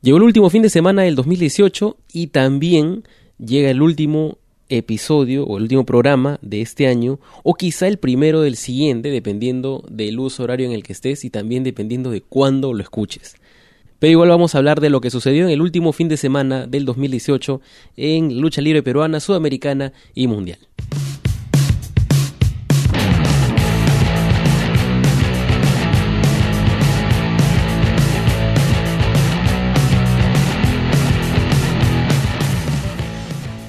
Llegó el último fin de semana del 2018 y también llega el último episodio o el último programa de este año o quizá el primero del siguiente dependiendo del uso horario en el que estés y también dependiendo de cuándo lo escuches. Pero igual vamos a hablar de lo que sucedió en el último fin de semana del 2018 en lucha libre peruana, sudamericana y mundial.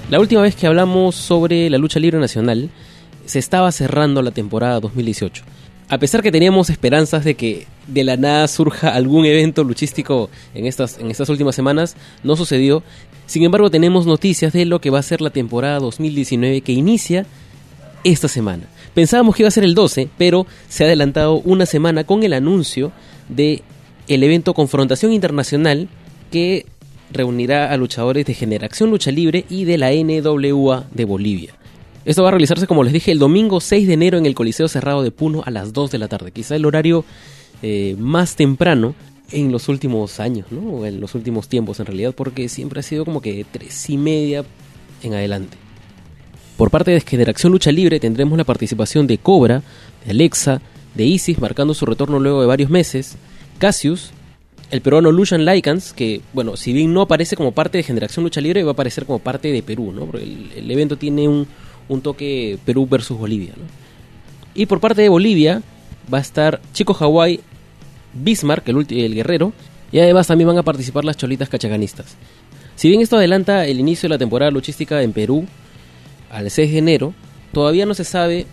La última vez que hablamos sobre la lucha libre nacional, se estaba cerrando la temporada 2018. A pesar que teníamos esperanzas de que de la nada surja algún evento luchístico en estas, en estas últimas semanas, no sucedió. Sin embargo, tenemos noticias de lo que va a ser la temporada 2019 que inicia esta semana. Pensábamos que iba a ser el 12, pero se ha adelantado una semana con el anuncio de el evento Confrontación Internacional que reunirá a luchadores de Generación Lucha Libre y de la NWA de Bolivia. Esto va a realizarse, como les dije, el domingo 6 de enero en el Coliseo Cerrado de Puno a las 2 de la tarde. Quizá el horario eh, más temprano en los últimos años, ¿no? En los últimos tiempos en realidad, porque siempre ha sido como que tres y media en adelante. Por parte de Generación Lucha Libre tendremos la participación de Cobra, de Alexa, de Isis, marcando su retorno luego de varios meses, Cassius, el peruano Lucian Lycans, que, bueno, si bien no aparece como parte de Generación Lucha Libre, va a aparecer como parte de Perú, ¿no? Porque el, evento tiene un, toque Perú versus Bolivia, ¿no? Y por parte de Bolivia va a estar Chico Hawaii, Bismarck, el, el guerrero, y además también van a participar las cholitas cachaganistas. Si bien esto adelanta el inicio de la temporada luchística en Perú al 6 de enero, todavía no se sabe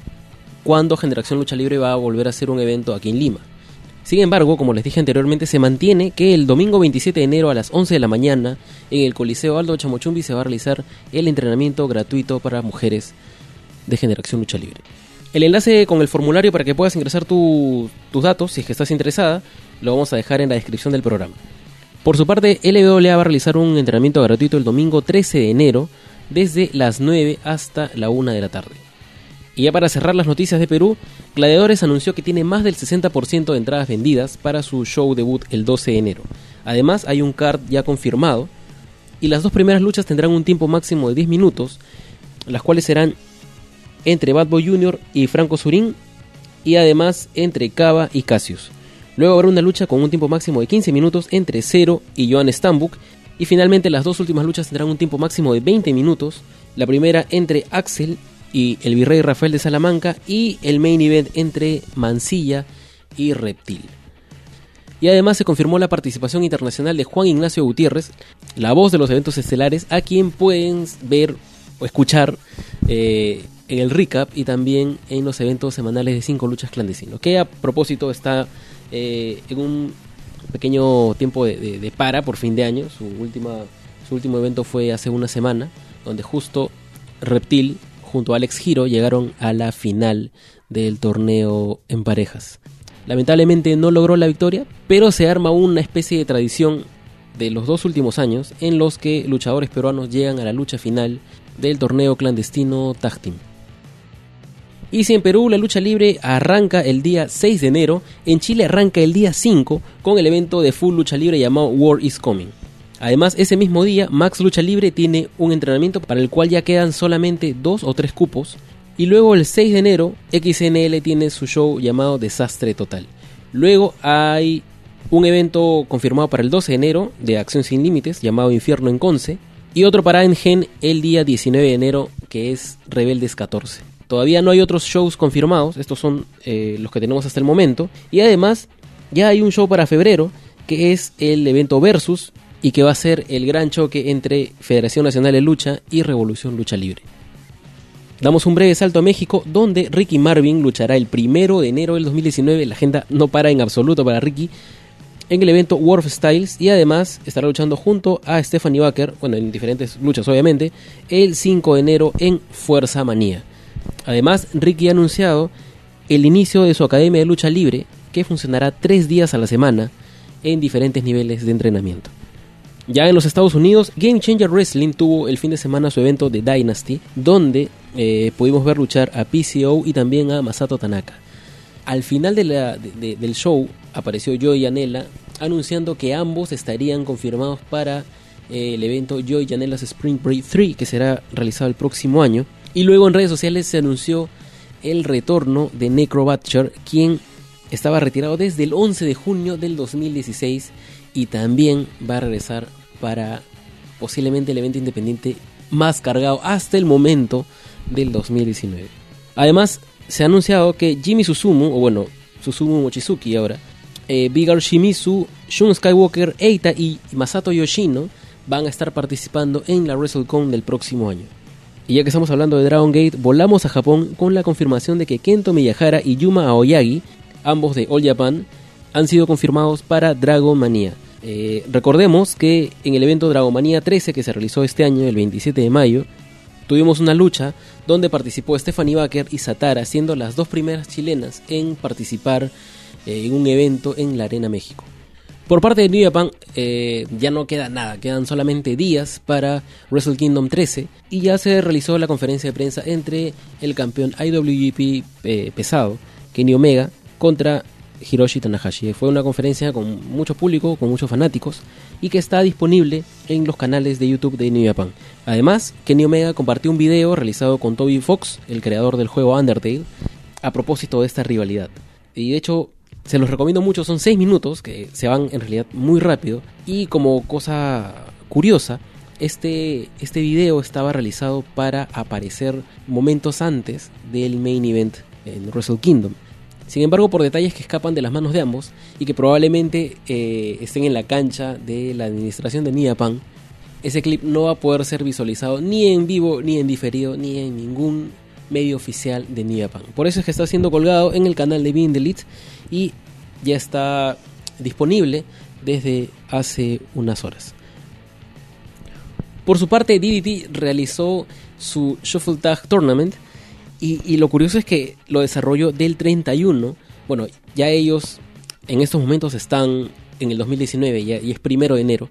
cuándo Generación Lucha Libre va a volver a hacer un evento aquí en Lima. Sin embargo, como les dije anteriormente, se mantiene que el domingo 27 de enero a las 11 de la mañana en el Coliseo Aldo Chamochumbi se va a realizar el entrenamiento gratuito para mujeres de Generación Lucha Libre. El enlace con el formulario para que puedas ingresar tus datos, si es que estás interesada, lo vamos a dejar en la descripción del programa. Por su parte, LWA va a realizar un entrenamiento gratuito el domingo 13 de enero desde las 9 hasta la 1 de la tarde. Y ya para cerrar las noticias de Perú, Gladiadores anunció que tiene más del 60% de entradas vendidas para su show debut el 12 de enero. Además, hay un card ya confirmado y las dos primeras luchas tendrán un tiempo máximo de 10 minutos, las cuales serán entre Bad Boy Jr. y Franco Surín y además entre Cava y Cassius. Luego habrá una lucha con un tiempo máximo de 15 minutos entre Zero y Joan Stambuk y finalmente las dos últimas luchas tendrán un tiempo máximo de 20 minutos, la primera entre Axel y el virrey Rafael de Salamanca y el main event entre Mansilla y Reptil. Y además se confirmó la participación internacional de Juan Ignacio Gutiérrez, la voz de los eventos estelares, a quien pueden ver o escuchar eh, en el recap y también en los eventos semanales de cinco luchas clandestinos, que a propósito está eh, en un pequeño tiempo de, de, para por fin de año. Su, última, su último evento fue hace una semana, donde justo Reptil junto a Alex Giro llegaron a la final del torneo en parejas. Lamentablemente no logró la victoria, pero se arma una especie de tradición de los dos últimos años en los que luchadores peruanos llegan a la lucha final del torneo clandestino Tag Team. Y si en Perú la lucha libre arranca el día 6 de enero, en Chile arranca el día 5 con el evento de full lucha libre llamado War is Coming. Además, ese mismo día, Max Lucha Libre tiene un entrenamiento para el cual ya quedan solamente dos o tres cupos. Y luego el 6 de enero, XNL tiene su show llamado Desastre Total. Luego hay un evento confirmado para el 12 de enero de Acción Sin Límites llamado Infierno en Conce. Y otro para Engen el día 19 de enero que es Rebeldes 14. Todavía no hay otros shows confirmados, estos son eh, los que tenemos hasta el momento. Y además ya hay un show para febrero que es el evento Versus y que va a ser el gran choque entre Federación Nacional de Lucha y Revolución Lucha Libre. Damos un breve salto a México, donde Ricky Marvin luchará el primero de enero del 2019. La agenda no para en absoluto para Ricky en el evento World Styles y además estará luchando junto a Stephanie Baker, bueno, en diferentes luchas obviamente, el 5 de enero en Fuerza Manía. Además, Ricky ha anunciado el inicio de su academia de lucha libre que funcionará tres días a la semana en diferentes niveles de entrenamiento. Ya en los Estados Unidos, Game Changer Wrestling tuvo el fin de semana su evento de Dynasty, donde eh, pudimos ver luchar a PCO y también a Masato Tanaka. Al final del show apareció Joey Anela anunciando que ambos estarían confirmados para eh, el evento Joy Janela's Spring Break 3 que será realizado el próximo año. Y luego en redes sociales se anunció el retorno de Necro quien estaba retirado desde el 11 de junio del 2016 y también va a regresar para posiblemente el evento independiente más cargado hasta el momento del 2019. Además, se ha anunciado que Jimmy Susumu, o bueno, Susumu Mochizuki ahora, eh, Bigar Shimizu, Shun Skywalker, Eita y Masato Yoshino van a estar participando en la WrestleCon del próximo año. Y ya que estamos hablando de Dragon Gate, volamos a Japón con la confirmación de que Kento Miyahara y Yuma Aoyagi, ambos de All Japan, han sido confirmados para Dragon Mania. Eh, recordemos que en el evento Dragon Mania 13 que se realizó este año, el 27 de mayo, tuvimos una lucha donde participó Stephanie Baker y Satara, siendo las dos primeras chilenas en participar eh, en un evento en la Arena México. Por parte de New Japan eh, ya no queda nada, quedan solamente días para Wrestle Kingdom 13 y ya se realizó la conferencia de prensa entre el campeón IWGP pesado, Kenny Omega, contra Hiroshi Tanahashi. Fue una conferencia con mucho público, con muchos fanáticos y que está disponible en los canales de YouTube de New Japan. Además, Kenny Omega compartió un video realizado con Toby Fox, el creador del juego Undertale, a propósito de esta rivalidad. Y de hecho, se los recomiendo mucho, son 6 minutos que se van en realidad muy rápido. Y como cosa curiosa, este, este video estaba realizado para aparecer momentos antes del main event en Wrestle Kingdom. Sin embargo, por detalles que escapan de las manos de ambos y que probablemente eh, estén en la cancha de la administración de Niapan, ese clip no va a poder ser visualizado ni en vivo, ni en diferido, ni en ningún medio oficial de New Por eso es que está siendo colgado en el canal de Bindelit y ya está disponible desde hace unas horas. Por su parte, DDT realizó su Shuffle Tag Tournament y, lo curioso es que lo desarrolló del 31. Bueno, ya ellos en estos momentos están en el 2019 y es primero de enero.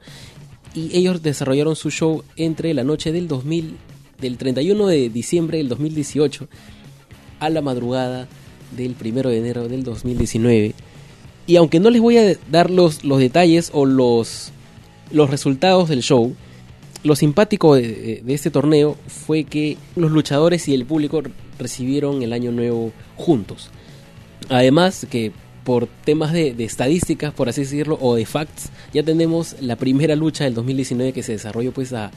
Y ellos desarrollaron su show entre la noche del 2000 del 31 de diciembre del 2018 a la madrugada del 1 de enero del 2019. Y aunque no les voy a dar los, los detalles o los, los resultados del show, lo simpático de, este torneo fue que los luchadores y el público recibieron el año nuevo juntos. Además que por temas de, estadísticas, por así decirlo, o de facts, ya tenemos la primera lucha del 2019 que se desarrolló pues a,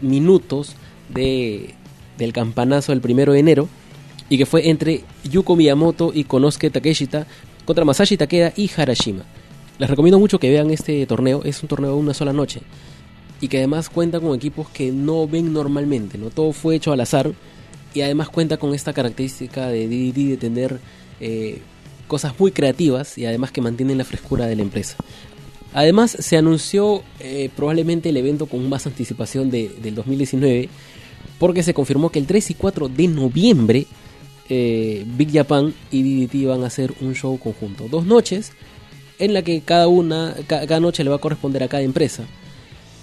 minutos de, del campanazo del primero de enero y que fue entre Yuko Miyamoto y Konosuke Takeshita contra Masashi Takeda y Harashima. Les recomiendo mucho que vean este torneo, es un torneo de una sola noche y que además cuenta con equipos que no ven normalmente, no todo fue hecho al azar y además cuenta con esta característica de DDD de tener eh, cosas muy creativas y además que mantienen la frescura de la empresa. Además, se anunció eh, probablemente el evento con más anticipación de, del 2019, porque se confirmó que el 3 y 4 de noviembre eh, Big Japan y DDT van a hacer un show conjunto. Dos noches en la que cada una, cada noche le va a corresponder a cada empresa.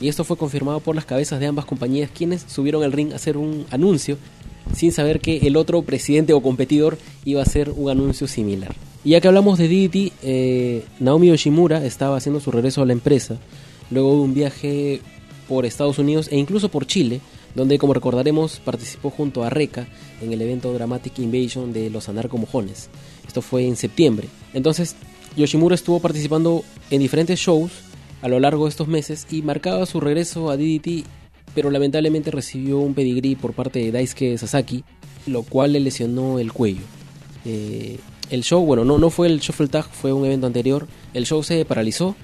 Y esto fue confirmado por las cabezas de ambas compañías, quienes subieron al ring a hacer un anuncio sin saber que el otro presidente o competidor iba a hacer un anuncio similar. Y ya que hablamos de DDT, eh, Naomi Yoshimura estaba haciendo su regreso a la empresa luego de un viaje por Estados Unidos e incluso por Chile, donde como recordaremos participó junto a Reca en el evento Dramatic Invasion de los Anarcomojones. Esto fue en septiembre. Entonces Yoshimura estuvo participando en diferentes shows a lo largo de estos meses y marcaba su regreso a DDT, pero lamentablemente recibió un pedigrí por parte de Daisuke Sasaki, lo cual le lesionó el cuello. Eh, el show, bueno, no, no fue el Shuffle Tag, fue un evento anterior. El show se paralizó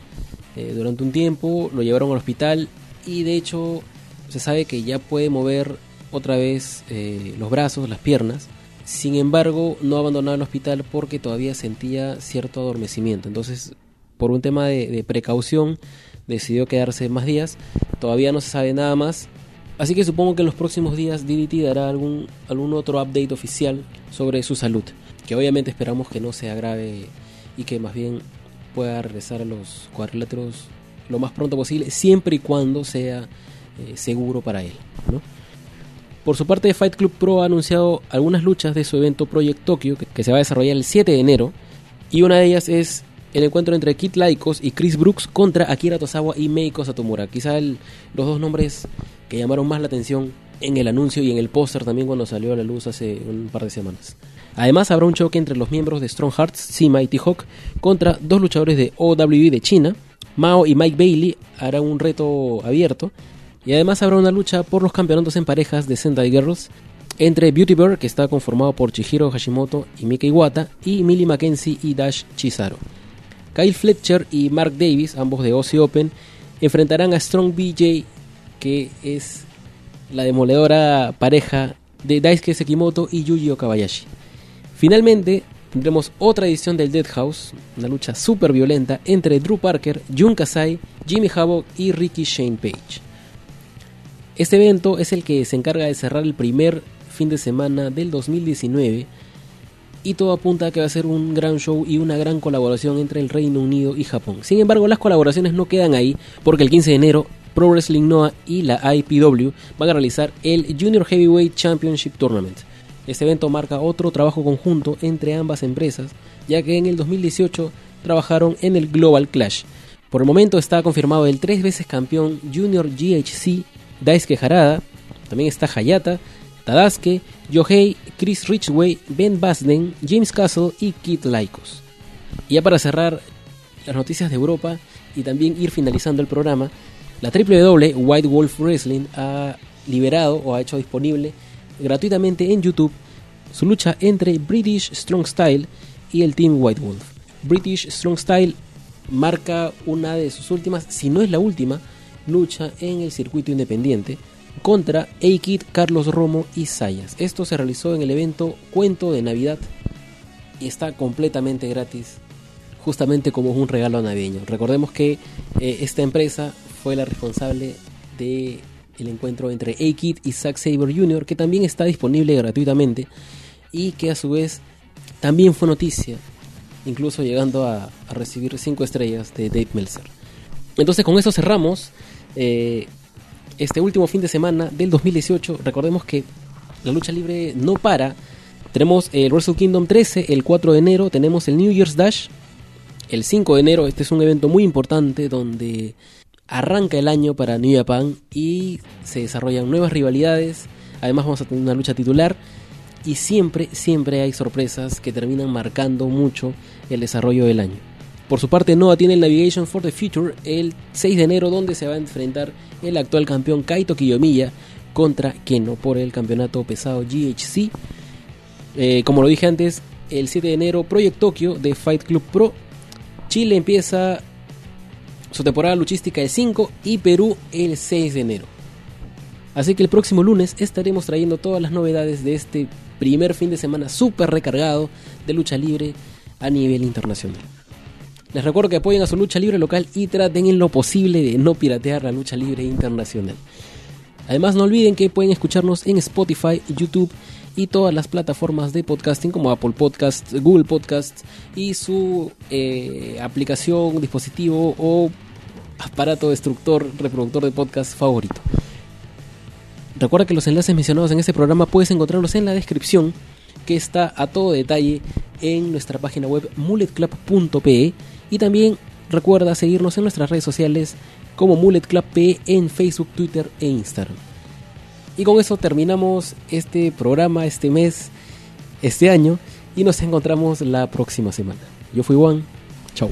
eh, durante un tiempo, lo llevaron al hospital y de hecho se sabe que ya puede mover otra vez eh, los brazos, las piernas. Sin embargo, no abandonó el hospital porque todavía sentía cierto adormecimiento. Entonces, por un tema de, precaución, decidió quedarse más días. Todavía no se sabe nada más. Así que supongo que en los próximos días DDT dará algún, algún otro update oficial sobre su salud que obviamente esperamos que no se agrave y que más bien pueda regresar a los cuadriláteros lo más pronto posible, siempre y cuando sea eh, seguro para él. Por su parte, Fight Club Pro ha anunciado algunas luchas de su evento Project Tokyo, que, se va a desarrollar el 7 de enero, y una de ellas es el encuentro entre Kit Laikos y Chris Brooks contra Akira Tozawa y Meiko Satomura. Quizá los dos nombres que llamaron más la atención en el anuncio y en el póster también cuando salió a la luz hace un par de semanas. Además habrá un choque entre los miembros de Strong Hearts, Sima y T-Hawk contra dos luchadores de OWE de China. Mao y Mike Bailey harán un reto abierto. Y además habrá una lucha por los campeonatos en parejas de Sentai Girls entre Beauty Bear, que está conformado por Chihiro Hashimoto y Mika Iwata, y Millie Mackenzie y Dash Chizaro. Kyle Fletcher y Mark Davis, ambos de Aussie Open, enfrentarán a Strong BJ, que es la demoledora pareja de Daisuke Sekimoto y Yuji Okabayashi. Finalmente, tendremos otra edición del Dead House, una lucha súper violenta entre Drew Parker, Jun Kasai, Jimmy Havoc y Ricky Shane Page. Este evento es el que se encarga de cerrar el primer fin de semana del 2019 y todo apunta a que va a ser un gran show y una gran colaboración entre el Reino Unido y Japón. Sin embargo, las colaboraciones no quedan ahí porque el 15 de enero Pro Wrestling Noah y la IPW van a realizar el Junior Heavyweight Championship Tournament. Este evento marca otro trabajo conjunto entre ambas empresas, ya que en el 2018 trabajaron en el Global Clash. Por el momento está confirmado el tres veces campeón Junior GHC Daisuke Harada, también está Hayata, Tadasuke, Yohei, Chris Richway, Ben Basden, James Castle y Kit Lycos. Y ya para cerrar las noticias de Europa y también ir finalizando el programa, la WWE White Wolf Wrestling ha liberado o ha hecho disponible gratuitamente en YouTube su lucha entre British Strong Style y el Team White Wolf. British Strong Style marca una de sus últimas, si no es la última, lucha en el circuito independiente contra A-Kid, Carlos Romo y Sayas. Esto se realizó en el evento Cuento de Navidad y está completamente gratis, justamente como un regalo navideño. Recordemos que eh, esta empresa fue la responsable de el encuentro entre A-Kid y Zack Saber Jr., que también está disponible gratuitamente y que a su vez también fue noticia, incluso llegando a, recibir 5 estrellas de Dave Meltzer. Entonces con eso cerramos eh, este último fin de semana del 2018. Recordemos que la lucha libre no para. Tenemos el Wrestle Kingdom 13 el 4 de enero, tenemos el New Year's Dash el 5 de enero. Este es un evento muy importante donde arranca el año para New Japan y se desarrollan nuevas rivalidades. Además vamos a tener una lucha titular y siempre, siempre hay sorpresas que terminan marcando mucho el desarrollo del año. Por su parte, Noah tiene el Navigation for the Future el 6 de enero, donde se va a enfrentar el actual campeón Kaito Kiyomiya contra Keno por el campeonato pesado GHC. Eh, como lo dije antes, el 7 de enero, Project Tokyo de Fight Club Pro. Chile empieza su temporada luchística el 5 y Perú el 6 de enero. Así que el próximo lunes estaremos trayendo todas las novedades de este primer fin de semana súper recargado de lucha libre a nivel internacional. Les recuerdo que apoyen a su lucha libre local y traten en lo posible de no piratear la lucha libre internacional. Además no olviden que pueden escucharnos en Spotify, YouTube y todas las plataformas de podcasting como Apple Podcasts, Google Podcasts y su eh, aplicación, dispositivo o aparato destructor, reproductor de podcast favorito. Recuerda que los enlaces mencionados en este programa puedes encontrarlos en la descripción que está a todo detalle en nuestra página web mulletclub.pe y también recuerda seguirnos en nuestras redes sociales como mulletclub.pe en Facebook, Twitter e Instagram. Y con eso terminamos este programa, este mes, este año y nos encontramos la próxima semana. Yo fui Juan, chao.